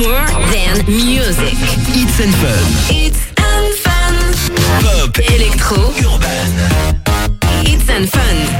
more than music. It's and fun. It's and fun. Pop, électro, urban. It's and fun.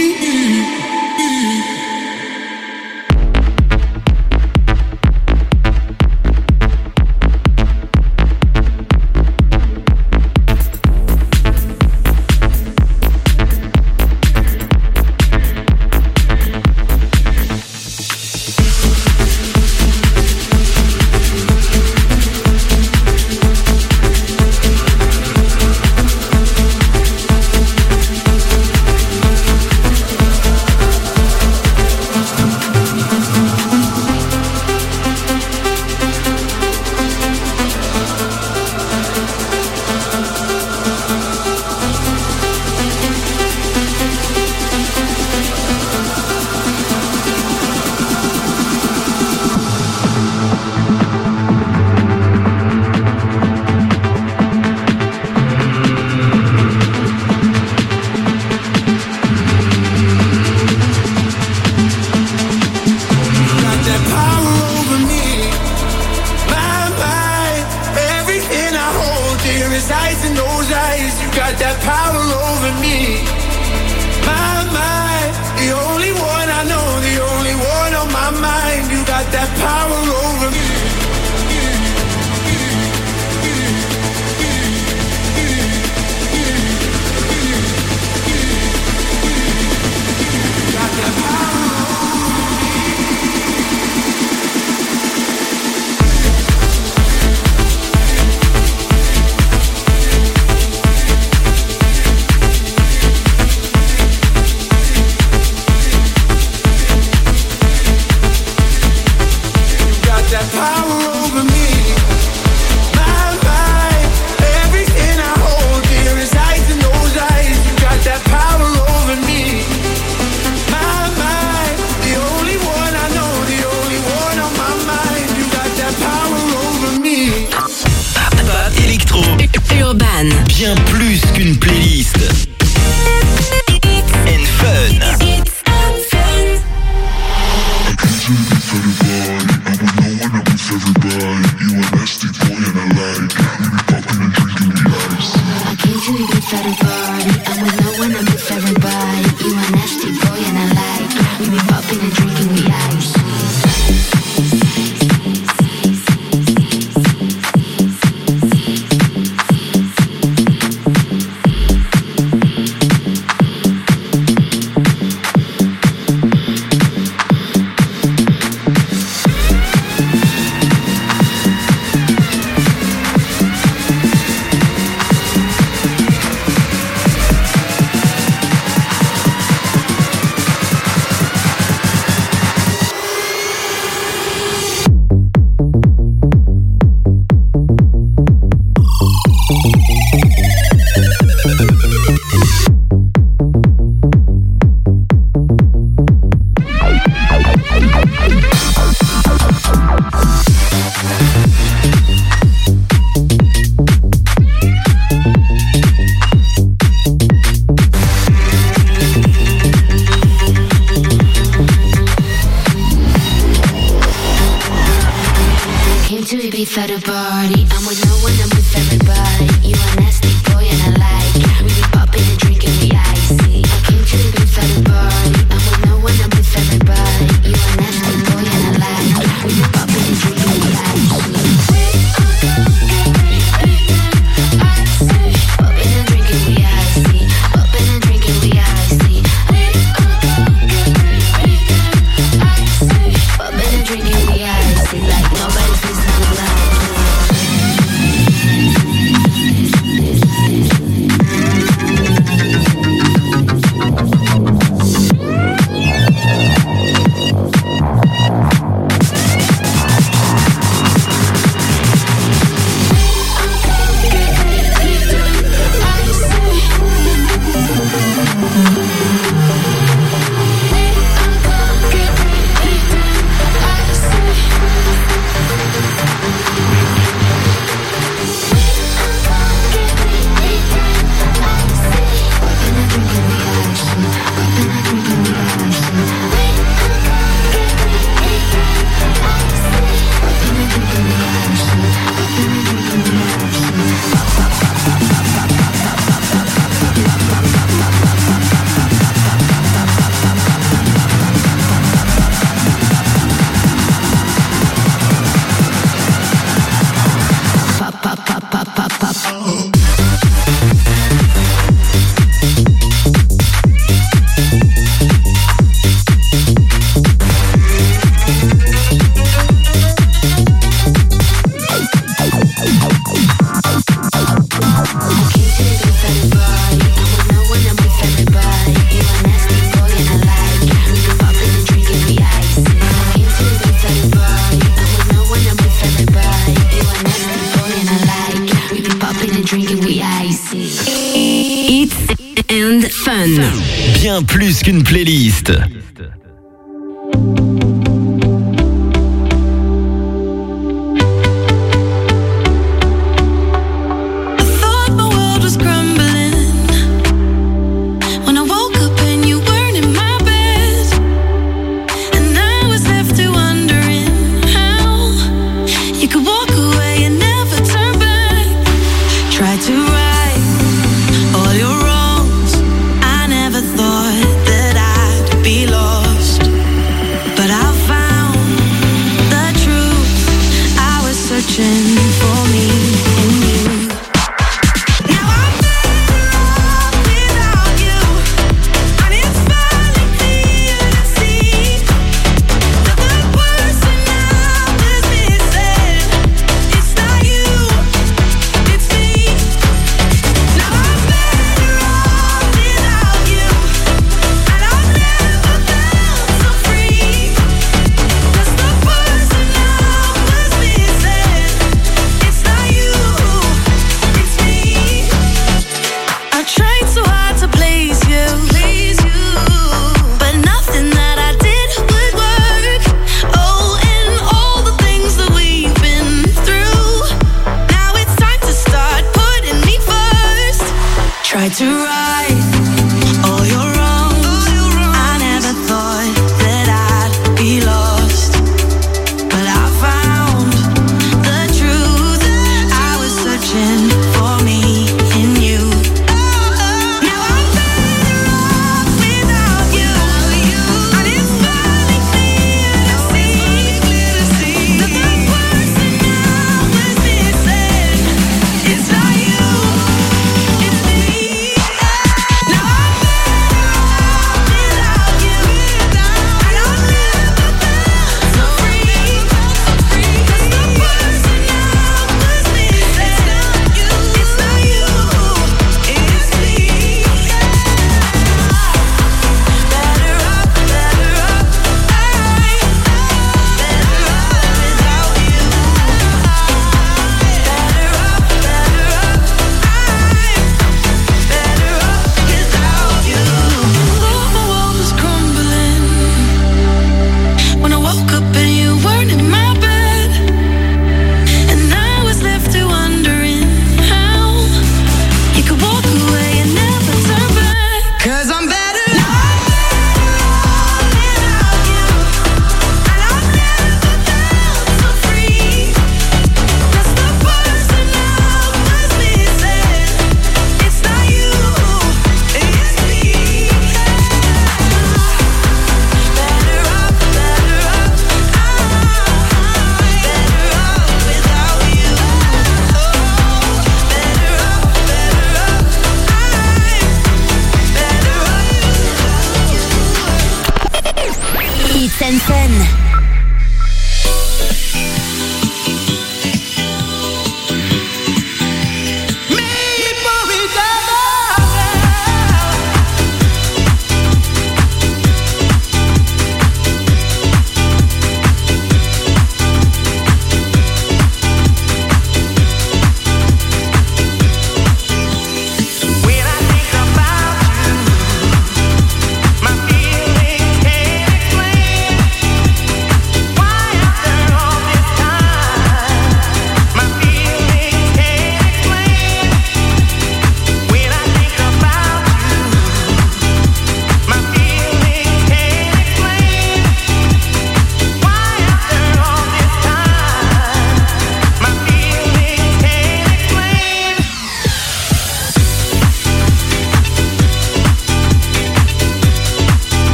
For me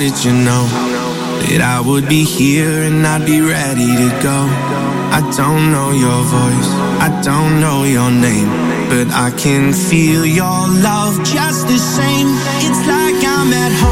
did you know that I would be here and I'd be ready to go? I don't know your voice, I don't know your name, but I can feel your love just the same. It's like I'm at home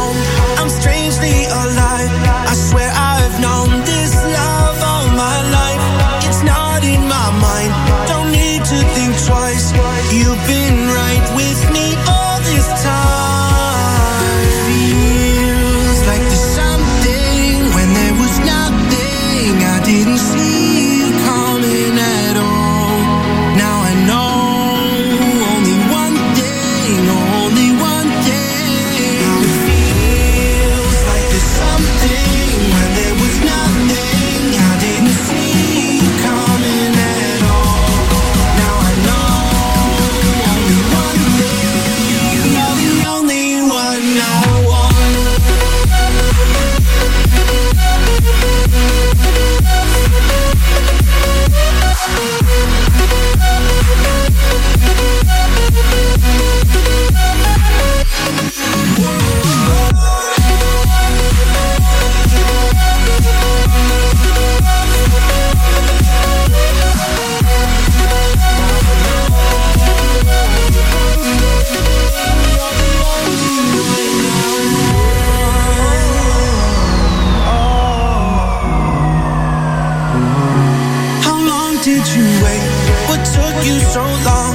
did you wait? What took you so long?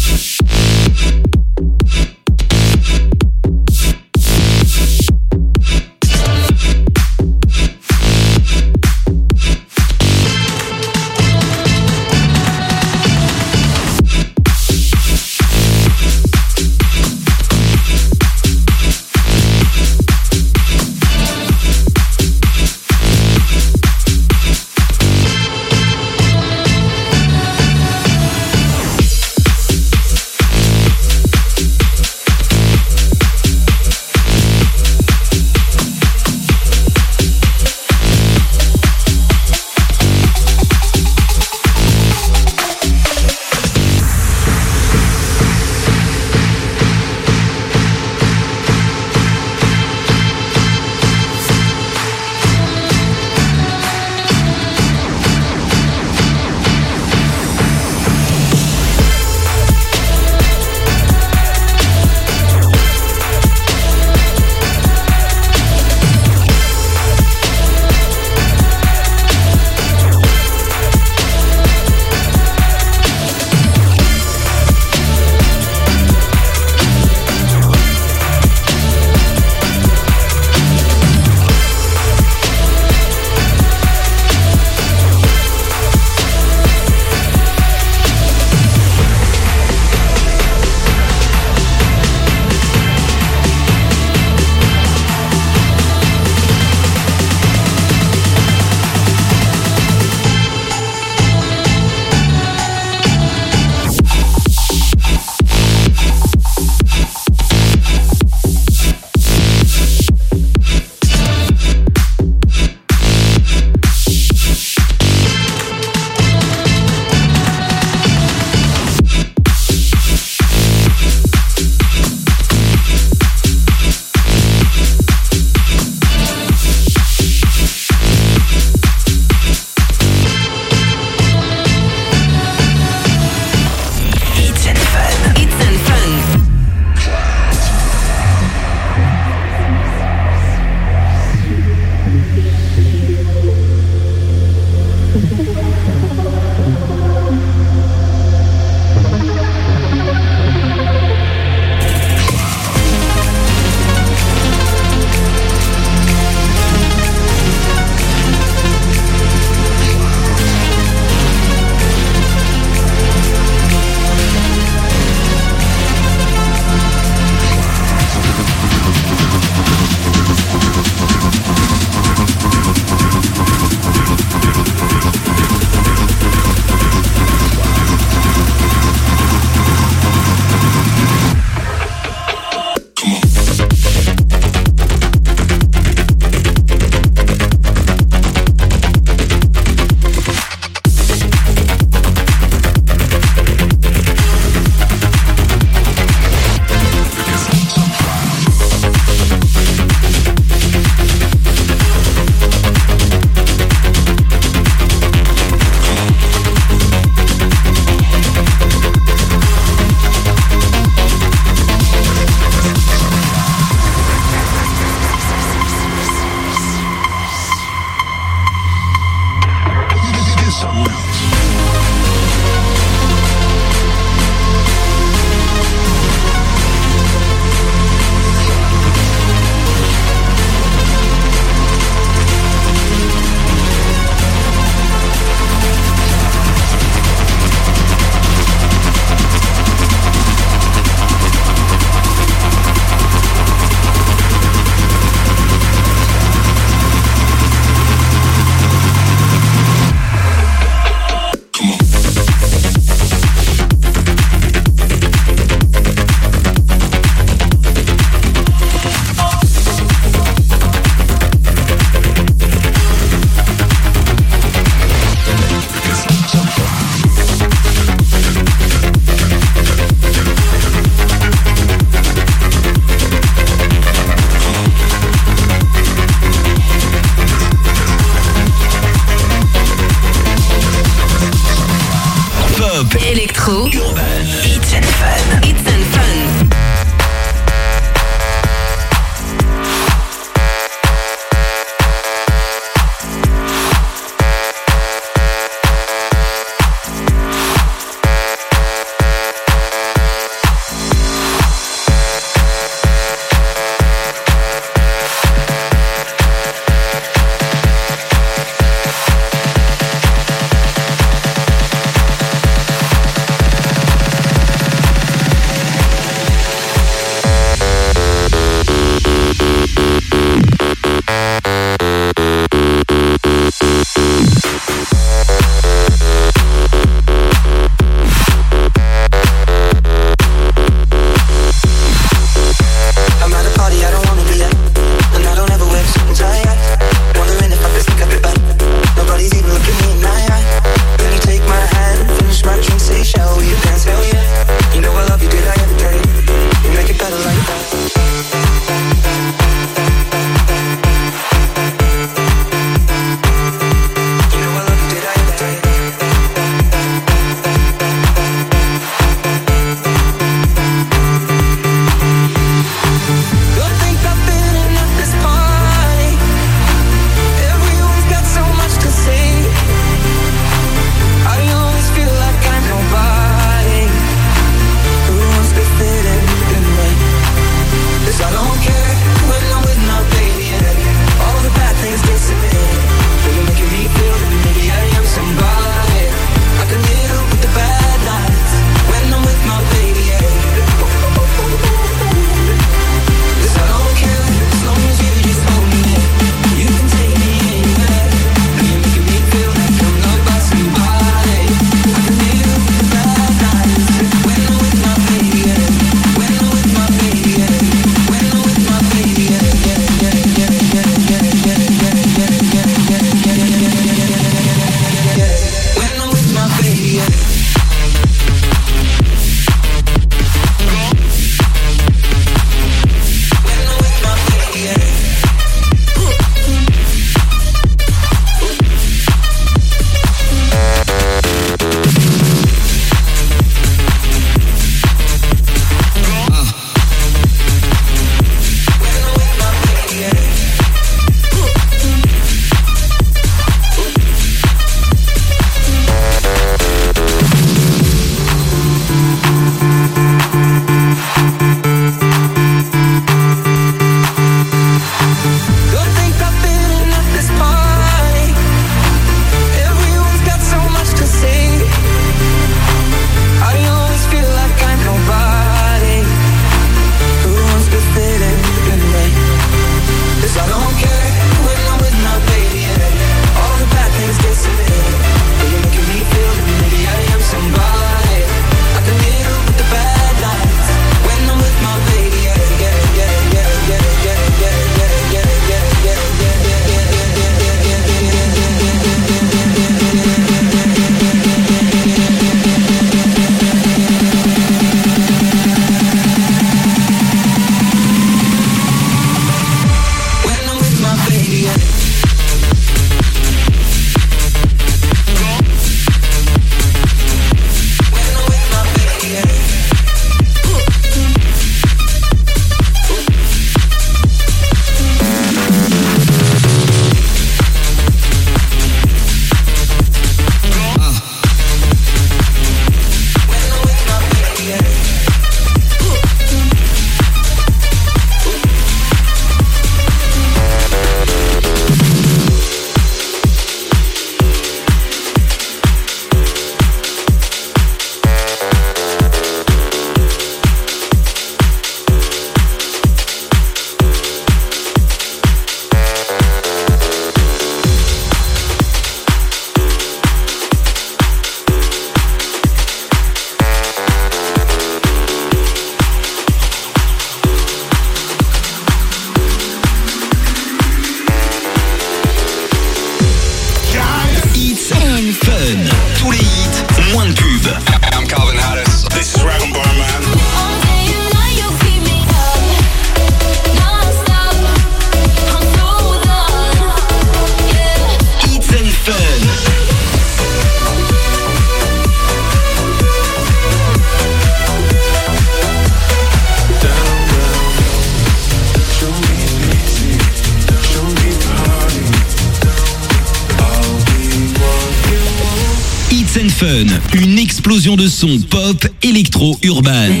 De sons pop, électro, urbain.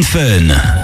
Fun.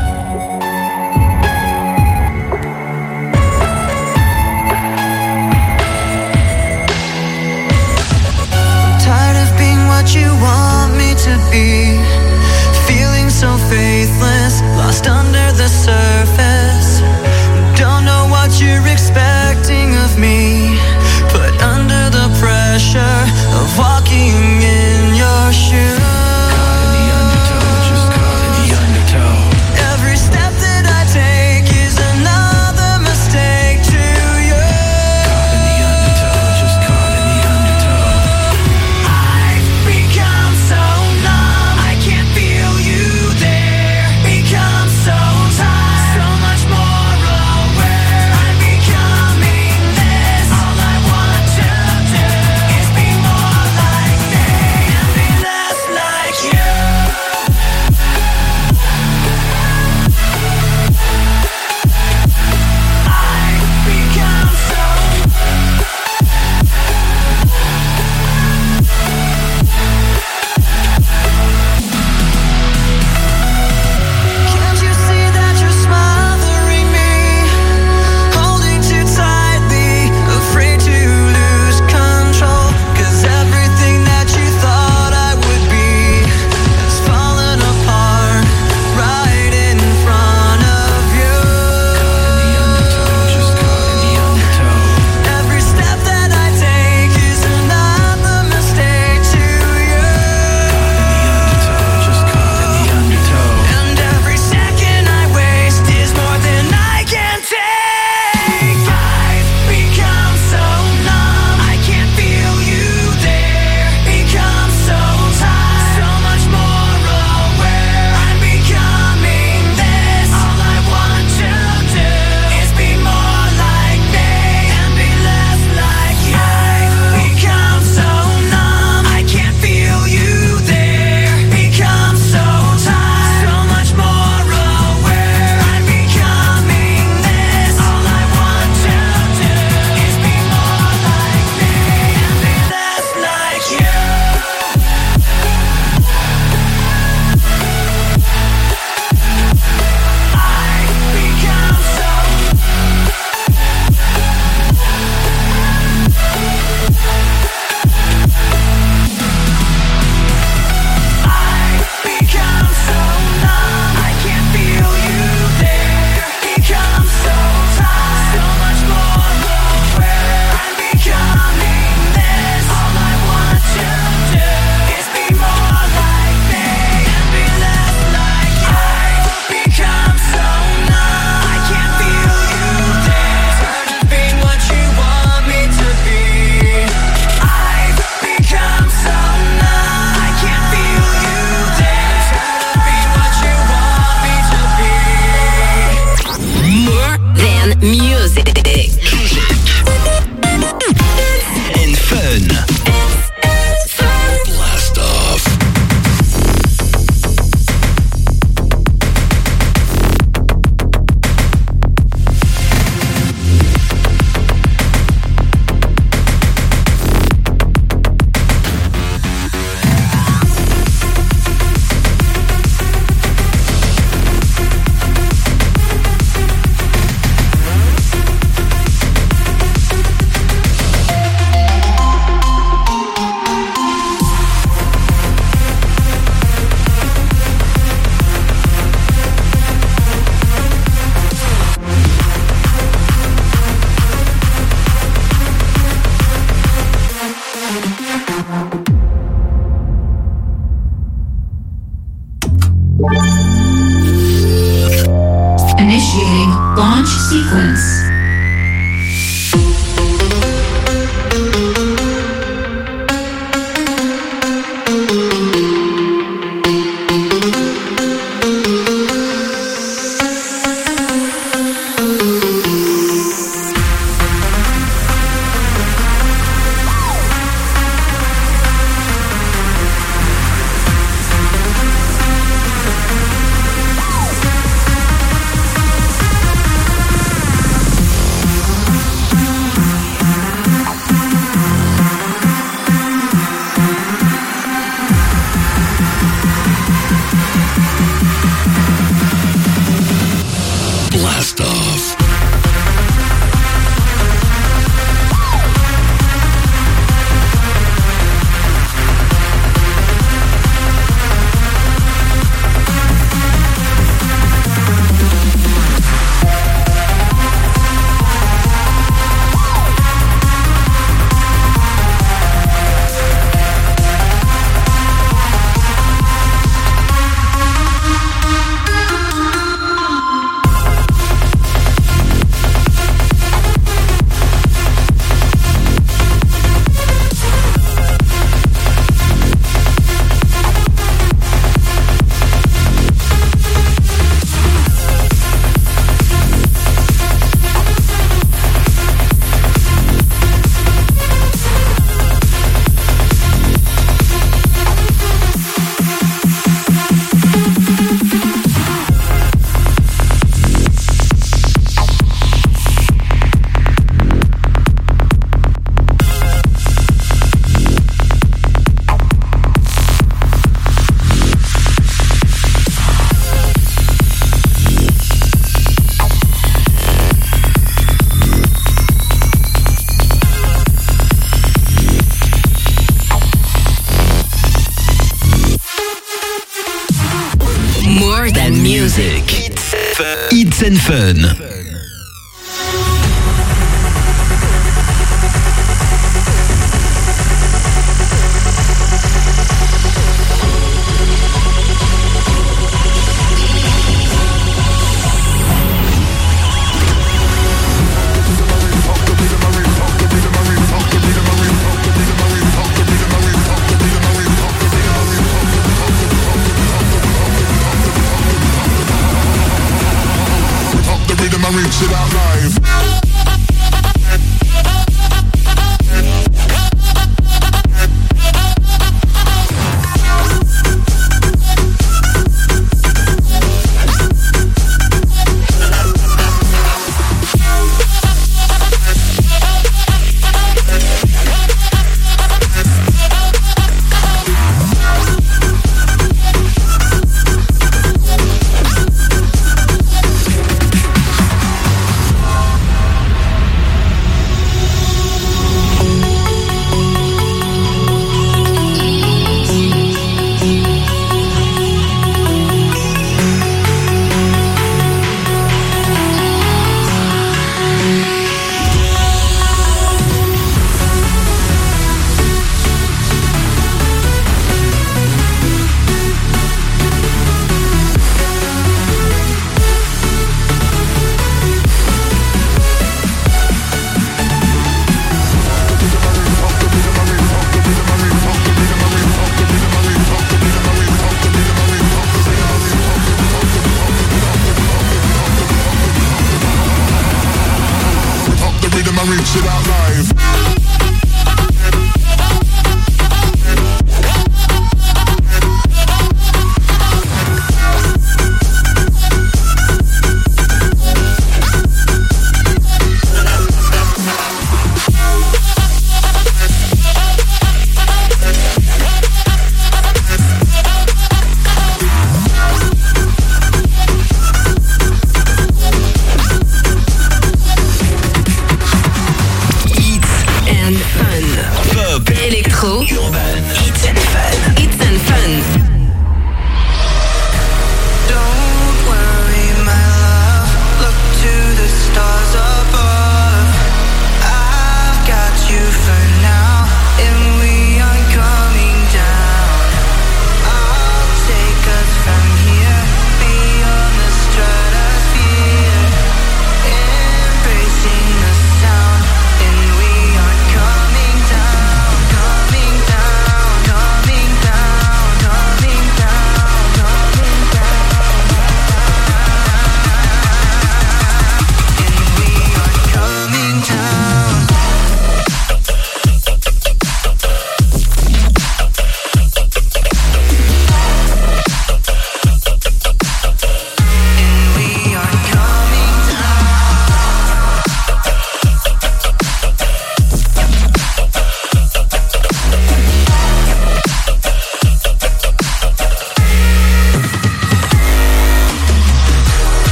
Électro,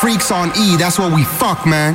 Freaks on E, that's what we fuck, man.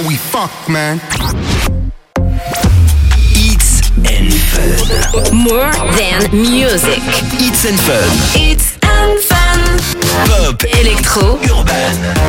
That's what we fuck, man. It's and Fun. More than music. It's and Fun. It's and fun. Pop, électro, urbain. It's and fun.